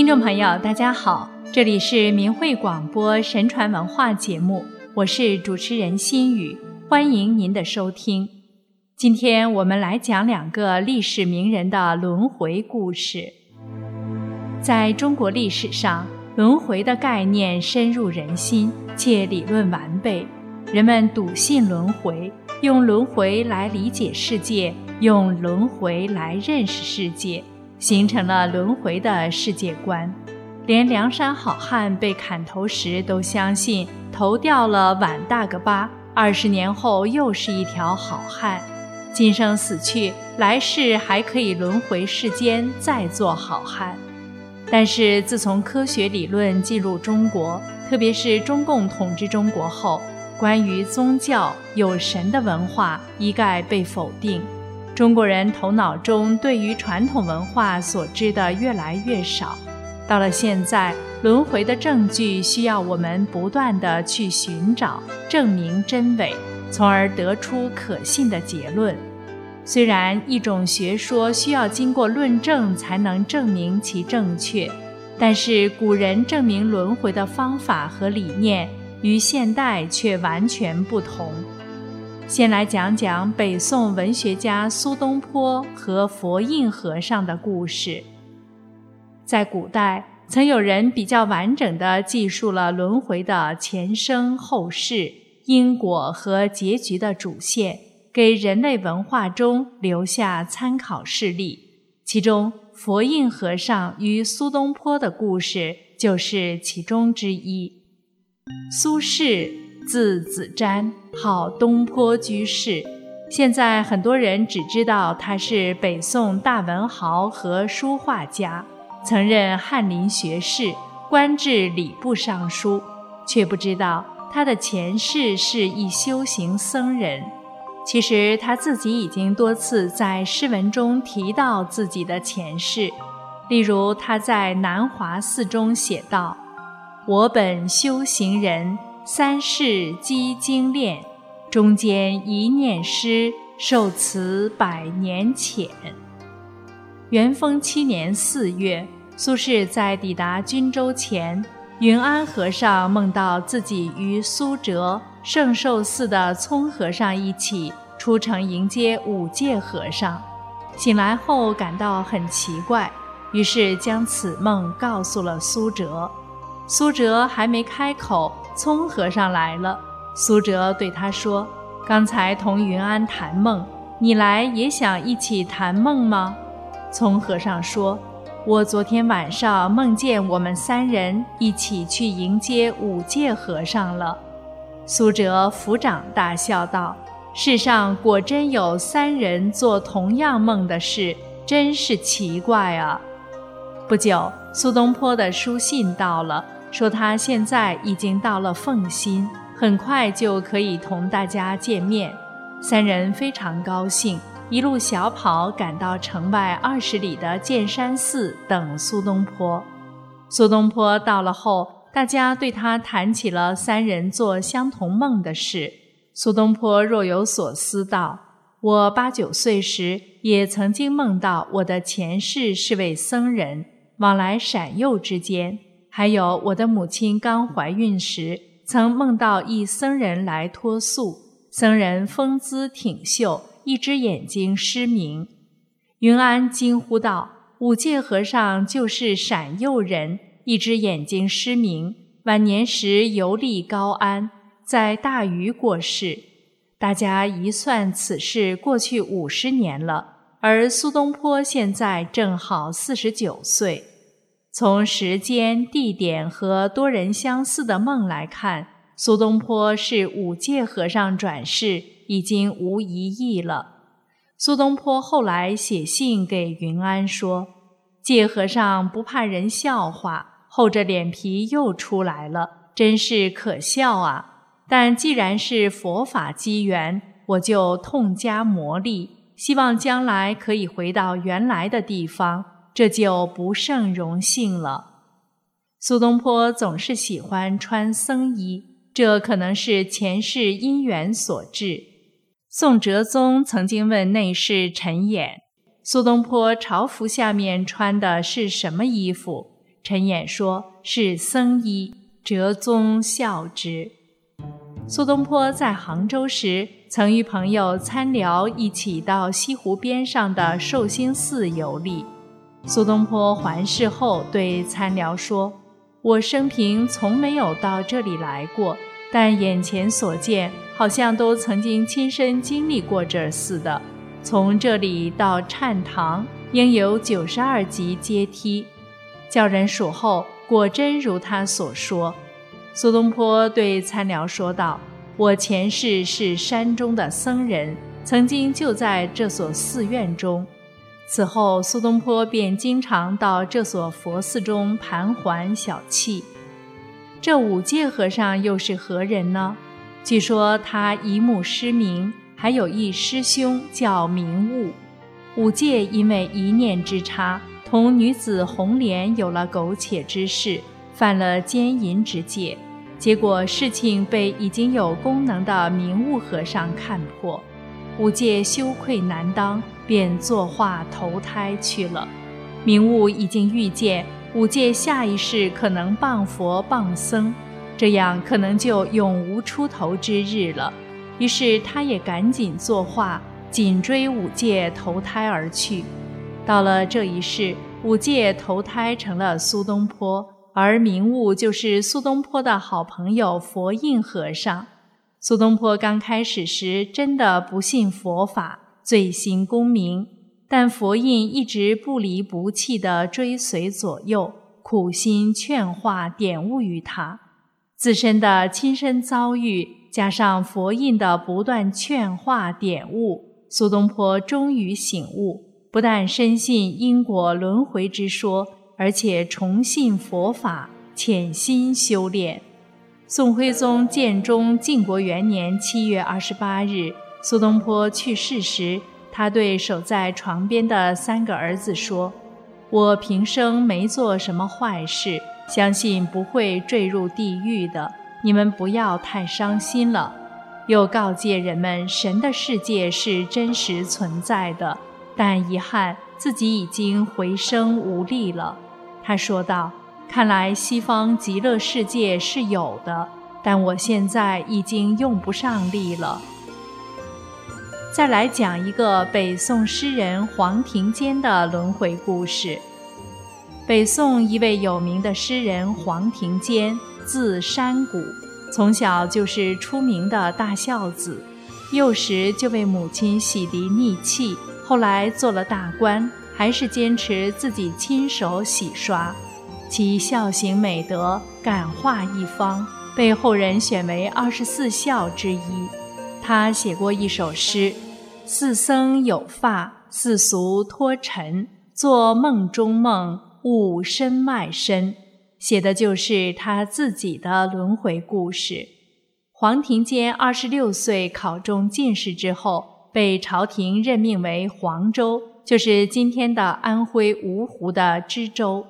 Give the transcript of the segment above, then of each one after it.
听众朋友，大家好，这里是明慧广播神传文化节目，我是主持人心雨，欢迎您的收听。今天我们来讲两个历史名人的轮回故事。在中国历史上，轮回的概念深入人心，且理论完备，人们笃信轮回，用轮回来理解世界，用轮回来认识世界。形成了轮回的世界观，连梁山好汉被砍头时都相信头掉了碗大个疤，二十年后又是一条好汉，今生死去，来世还可以轮回世间再做好汉。但是自从科学理论进入中国，特别是中共统治中国后，关于宗教有神的文化一概被否定。中国人头脑中对于传统文化所知的越来越少，到了现在，轮回的证据需要我们不断的去寻找，证明真伪，从而得出可信的结论。虽然一种学说需要经过论证才能证明其正确，但是古人证明轮回的方法和理念与现代却完全不同。先来讲讲北宋文学家苏东坡和佛印和尚的故事。在古代，曾有人比较完整地记述了轮回的前生后世、因果和结局的主线，给人类文化中留下参考事例。其中，佛印和尚与苏东坡的故事就是其中之一。苏轼。字子瞻，号东坡居士。现在很多人只知道他是北宋大文豪和书画家，曾任翰林学士，官至礼部尚书，却不知道他的前世是一修行僧人。其实他自己已经多次在诗文中提到自己的前世，例如他在《南华寺》中写道：“我本修行人。”三世积精炼，中间一念失，受词百年浅。元丰七年四月，苏轼在抵达均州前，云安和尚梦到自己与苏辙、圣寿寺的聪和尚一起出城迎接五戒和尚。醒来后感到很奇怪，于是将此梦告诉了苏辙。苏辙还没开口。聪和尚来了，苏辙对他说：“刚才同云安谈梦，你来也想一起谈梦吗？”聪和尚说：“我昨天晚上梦见我们三人一起去迎接五戒和尚了。”苏辙抚掌大笑道：“世上果真有三人做同样梦的事，真是奇怪啊！”不久，苏东坡的书信到了。说他现在已经到了奉新，很快就可以同大家见面。三人非常高兴，一路小跑赶到城外二十里的剑山寺等苏东坡。苏东坡到了后，大家对他谈起了三人做相同梦的事。苏东坡若有所思道：“我八九岁时也曾经梦到我的前世是位僧人，往来陕右之间。”还有我的母亲刚怀孕时，曾梦到一僧人来托宿。僧人风姿挺秀，一只眼睛失明。云安惊呼道：“五戒和尚就是陕右人，一只眼睛失明，晚年时游历高安，在大禹过世。大家一算，此事过去五十年了，而苏东坡现在正好四十九岁。”从时间、地点和多人相似的梦来看，苏东坡是五戒和尚转世，已经无疑义了。苏东坡后来写信给云安说：“戒和尚不怕人笑话，厚着脸皮又出来了，真是可笑啊！但既然是佛法机缘，我就痛加磨砺，希望将来可以回到原来的地方。”这就不胜荣幸了。苏东坡总是喜欢穿僧衣，这可能是前世因缘所致。宋哲宗曾经问内侍陈演：“苏东坡朝服下面穿的是什么衣服？”陈演说是僧衣，哲宗笑之。苏东坡在杭州时，曾与朋友参聊一起到西湖边上的寿星寺游历。苏东坡环视后对参僚说：“我生平从没有到这里来过，但眼前所见，好像都曾经亲身经历过这儿似的。从这里到禅堂，应有九十二级阶梯。叫人数后，果真如他所说。”苏东坡对参僚说道：“我前世是山中的僧人，曾经就在这所寺院中。此后，苏东坡便经常到这所佛寺中盘桓小憩。这五戒和尚又是何人呢？据说他一目失明，还有一师兄叫明悟。五戒因为一念之差，同女子红莲有了苟且之事。”犯了奸淫之戒，结果事情被已经有功能的明悟和尚看破，五戒羞愧难当，便作画投胎去了。明悟已经预见五戒下一世可能谤佛谤僧，这样可能就永无出头之日了。于是他也赶紧作画，紧追五戒投胎而去。到了这一世，五戒投胎成了苏东坡。而明悟就是苏东坡的好朋友佛印和尚。苏东坡刚开始时真的不信佛法，罪行功名，但佛印一直不离不弃地追随左右，苦心劝化点悟于他。自身的亲身遭遇，加上佛印的不断劝化点悟，苏东坡终于醒悟，不但深信因果轮回之说。而且重信佛法，潜心修炼。宋徽宗建中靖国元年七月二十八日，苏东坡去世时，他对守在床边的三个儿子说：“我平生没做什么坏事，相信不会坠入地狱的。你们不要太伤心了。”又告诫人们，神的世界是真实存在的，但遗憾自己已经回生无力了。他说道：“看来西方极乐世界是有的，但我现在已经用不上力了。”再来讲一个北宋诗人黄庭坚的轮回故事。北宋一位有名的诗人黄庭坚，字山谷，从小就是出名的大孝子，幼时就为母亲洗涤逆气，后来做了大官。还是坚持自己亲手洗刷，其孝行美德感化一方，被后人选为二十四孝之一。他写过一首诗：“四僧有发，四俗脱尘，做梦中梦，悟身外身。”写的就是他自己的轮回故事。黄庭坚二十六岁考中进士之后，被朝廷任命为黄州。就是今天的安徽芜湖的知州。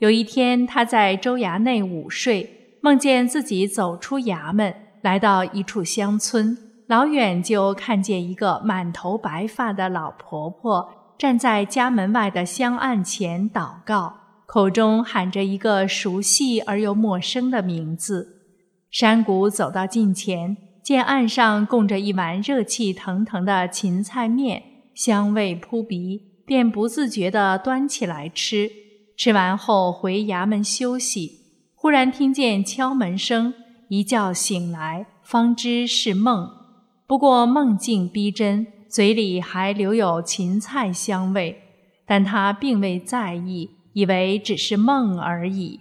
有一天，他在州衙内午睡，梦见自己走出衙门，来到一处乡村，老远就看见一个满头白发的老婆婆站在家门外的香案前祷告，口中喊着一个熟悉而又陌生的名字。山谷走到近前，见案上供着一碗热气腾腾的芹菜面。香味扑鼻，便不自觉地端起来吃。吃完后回衙门休息，忽然听见敲门声，一觉醒来，方知是梦。不过梦境逼真，嘴里还留有芹菜香味，但他并未在意，以为只是梦而已。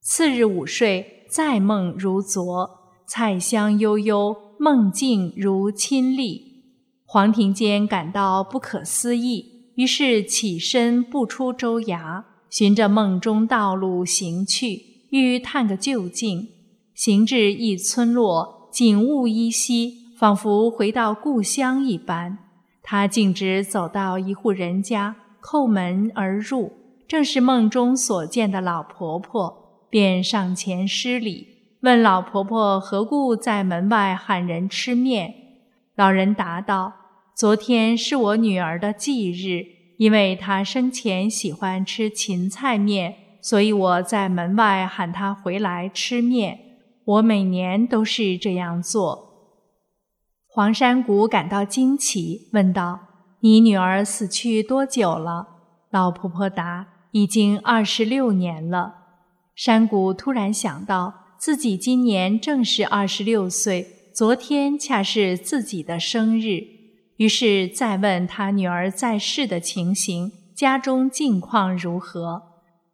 次日午睡，再梦如昨，菜香悠悠，梦境如亲历。黄庭坚感到不可思议，于是起身步出州衙，循着梦中道路行去，欲探个究竟。行至一村落，景物依稀，仿佛回到故乡一般。他径直走到一户人家，叩门而入，正是梦中所见的老婆婆，便上前施礼，问老婆婆何故在门外喊人吃面。老人答道。昨天是我女儿的忌日，因为她生前喜欢吃芹菜面，所以我在门外喊她回来吃面。我每年都是这样做。黄山谷感到惊奇，问道：“你女儿死去多久了？”老婆婆答：“已经二十六年了。”山谷突然想到，自己今年正是二十六岁，昨天恰是自己的生日，于是再问他女儿在世的情形，家中境况如何。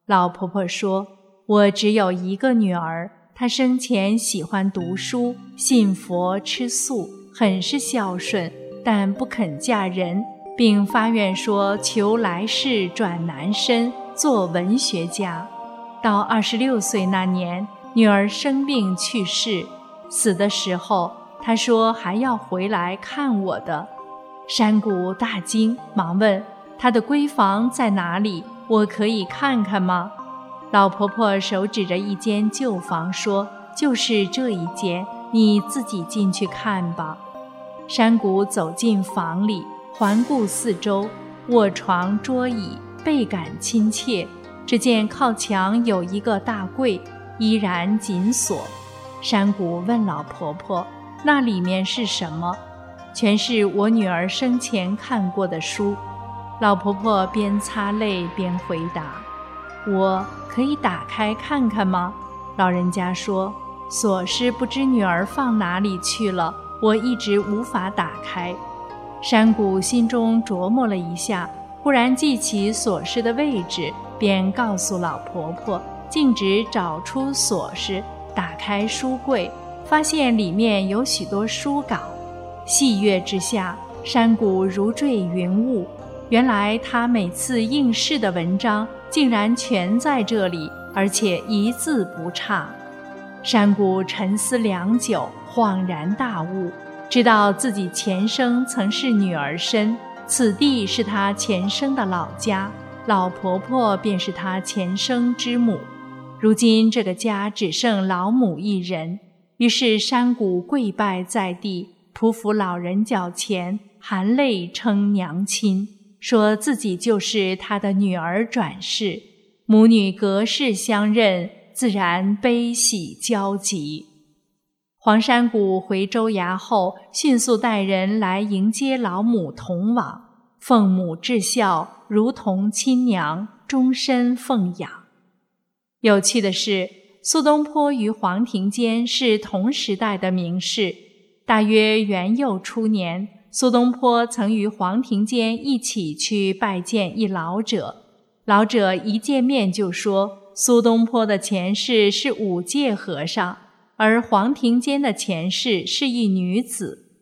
老婆婆说：“我只有一个女儿，她生前喜欢读书，信佛，吃素，很是孝顺，但不肯嫁人，并发愿说求来世转男身，做文学家。”到二十六岁那年，女儿生病去世，死的时候，她说还要回来看我的。山谷大惊，忙问她的闺房在哪里，我可以看看吗？老婆婆手指着一间旧房说：“就是这一间，你自己进去看吧。”山谷走进房里，环顾四周，卧床桌椅倍感亲切。只见靠墙有一个大柜，依然紧锁。山谷问老婆婆：“那里面是什么？”全是我女儿生前看过的书。老婆婆边擦泪边回答：“我可以打开看看吗？”老人家说：“锁是不知女儿放哪里去了，我一直无法打开。”山谷心中琢磨了一下，忽然记起锁匙的位置。便告诉老婆婆，径直找出锁匙，打开书柜，发现里面有许多书稿。细阅之下，山谷如坠云雾。原来他每次应试的文章，竟然全在这里，而且一字不差。山谷沉思良久，恍然大悟，知道自己前生曾是女儿身，此地是他前生的老家。老婆婆便是他前生之母，如今这个家只剩老母一人，于是山谷跪拜在地，匍匐老人脚前，含泪称娘亲，说自己就是他的女儿转世，母女隔世相认，自然悲喜交集。黄山谷回州衙后，迅速带人来迎接老母同往，奉母至孝。如同亲娘，终身奉养。有趣的是，苏东坡与黄庭坚是同时代的名士。大约元佑初年，苏东坡曾与黄庭坚一起去拜见一老者。老者一见面就说：“苏东坡的前世是五戒和尚，而黄庭坚的前世是一女子。”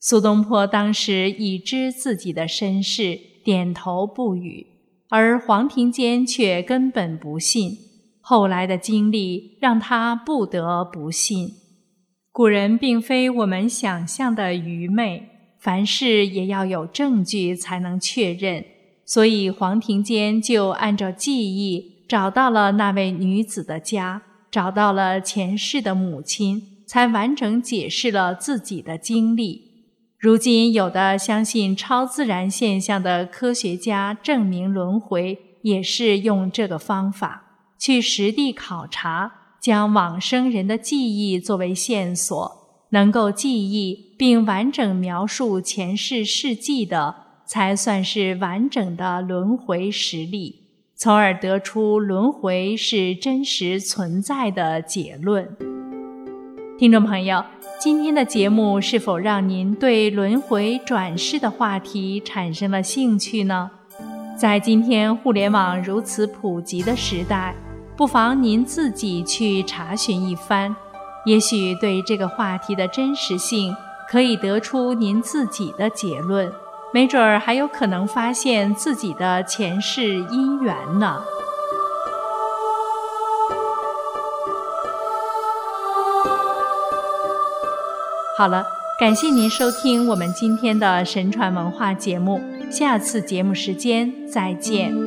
苏东坡当时已知自己的身世。点头不语，而黄庭坚却根本不信。后来的经历让他不得不信。古人并非我们想象的愚昧，凡事也要有证据才能确认。所以黄庭坚就按照记忆找到了那位女子的家，找到了前世的母亲，才完整解释了自己的经历。如今，有的相信超自然现象的科学家证明轮回，也是用这个方法去实地考察，将往生人的记忆作为线索，能够记忆并完整描述前世事迹的，才算是完整的轮回实例，从而得出轮回是真实存在的结论。听众朋友。今天的节目是否让您对轮回转世的话题产生了兴趣呢？在今天互联网如此普及的时代，不妨您自己去查询一番，也许对这个话题的真实性可以得出您自己的结论，没准儿还有可能发现自己的前世姻缘呢。好了，感谢您收听我们今天的神传文化节目，下次节目时间再见。